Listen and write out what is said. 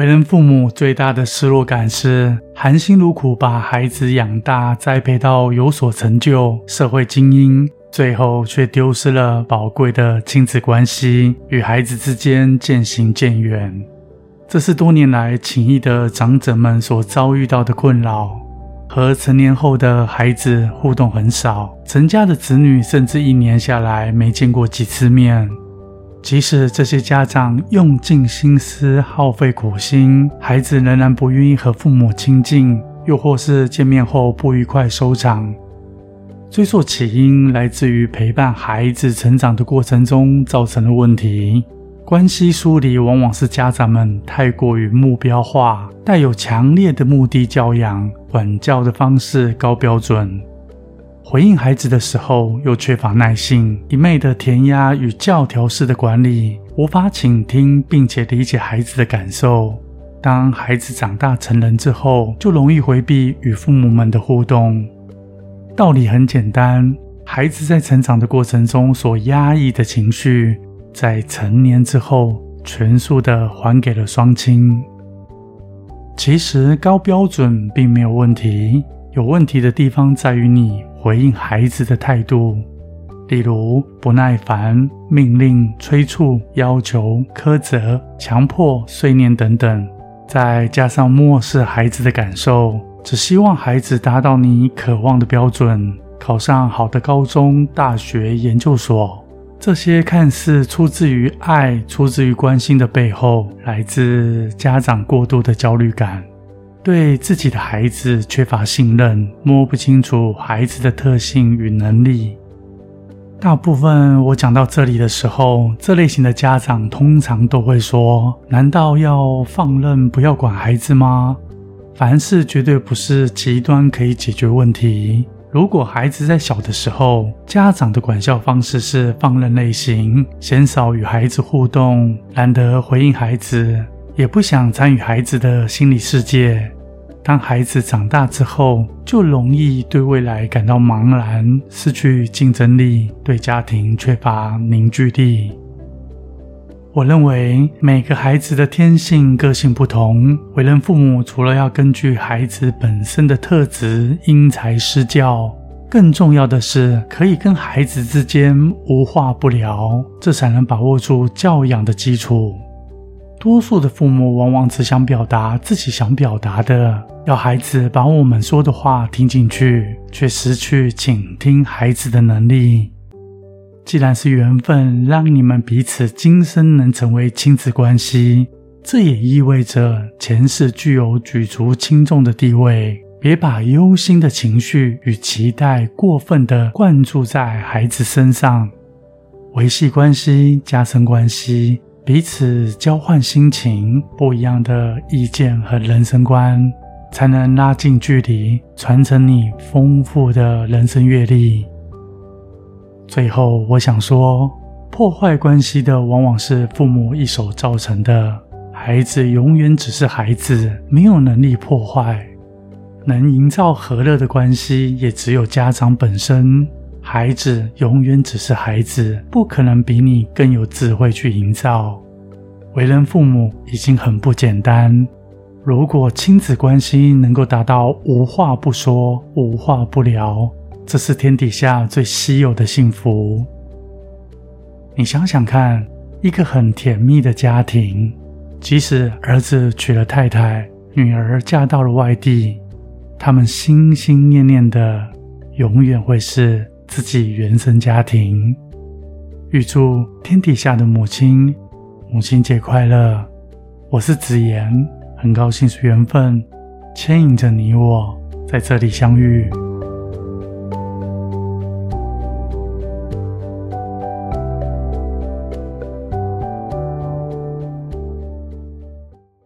为人父母最大的失落感是，含辛茹苦把孩子养大、栽培到有所成就、社会精英，最后却丢失了宝贵的亲子关系，与孩子之间渐行渐远。这是多年来情谊的长者们所遭遇到的困扰。和成年后的孩子互动很少，成家的子女甚至一年下来没见过几次面。即使这些家长用尽心思、耗费苦心，孩子仍然不愿意和父母亲近，又或是见面后不愉快收场。追溯起因，来自于陪伴孩子成长的过程中造成的问题。关系疏离往往是家长们太过于目标化，带有强烈的目的教养，管教的方式高标准。回应孩子的时候，又缺乏耐性，一昧的填鸭与教条式的管理，无法倾听并且理解孩子的感受。当孩子长大成人之后，就容易回避与父母们的互动。道理很简单，孩子在成长的过程中所压抑的情绪，在成年之后全数的还给了双亲。其实高标准并没有问题，有问题的地方在于你。回应孩子的态度，例如不耐烦、命令、催促、要求、苛责、强迫、碎念等等，再加上漠视孩子的感受，只希望孩子达到你渴望的标准，考上好的高中、大学、研究所。这些看似出自于爱、出自于关心的背后，来自家长过度的焦虑感。对自己的孩子缺乏信任，摸不清楚孩子的特性与能力。大部分我讲到这里的时候，这类型的家长通常都会说：“难道要放任不要管孩子吗？”凡事绝对不是极端可以解决问题。如果孩子在小的时候，家长的管教方式是放任类型，鲜少与孩子互动，懒得回应孩子。也不想参与孩子的心理世界。当孩子长大之后，就容易对未来感到茫然，失去竞争力，对家庭缺乏凝聚力。我认为每个孩子的天性、个性不同，为人父母除了要根据孩子本身的特质因材施教，更重要的是可以跟孩子之间无话不聊，这才能把握住教养的基础。多数的父母往往只想表达自己想表达的，要孩子把我们说的话听进去，却失去倾听孩子的能力。既然是缘分，让你们彼此今生能成为亲子关系，这也意味着前世具有举足轻重的地位。别把忧心的情绪与期待过分的灌注在孩子身上，维系关系，加深关系。彼此交换心情，不一样的意见和人生观，才能拉近距离，传承你丰富的人生阅历。最后，我想说，破坏关系的往往是父母一手造成的。孩子永远只是孩子，没有能力破坏。能营造和乐的关系，也只有家长本身。孩子永远只是孩子，不可能比你更有智慧去营造。为人父母已经很不简单，如果亲子关系能够达到无话不说、无话不聊，这是天底下最稀有的幸福。你想想看，一个很甜蜜的家庭，即使儿子娶了太太，女儿嫁到了外地，他们心心念念的永远会是。自己原生家庭，预祝天底下的母亲母亲节快乐！我是子言，很高兴是缘分牵引着你我在这里相遇。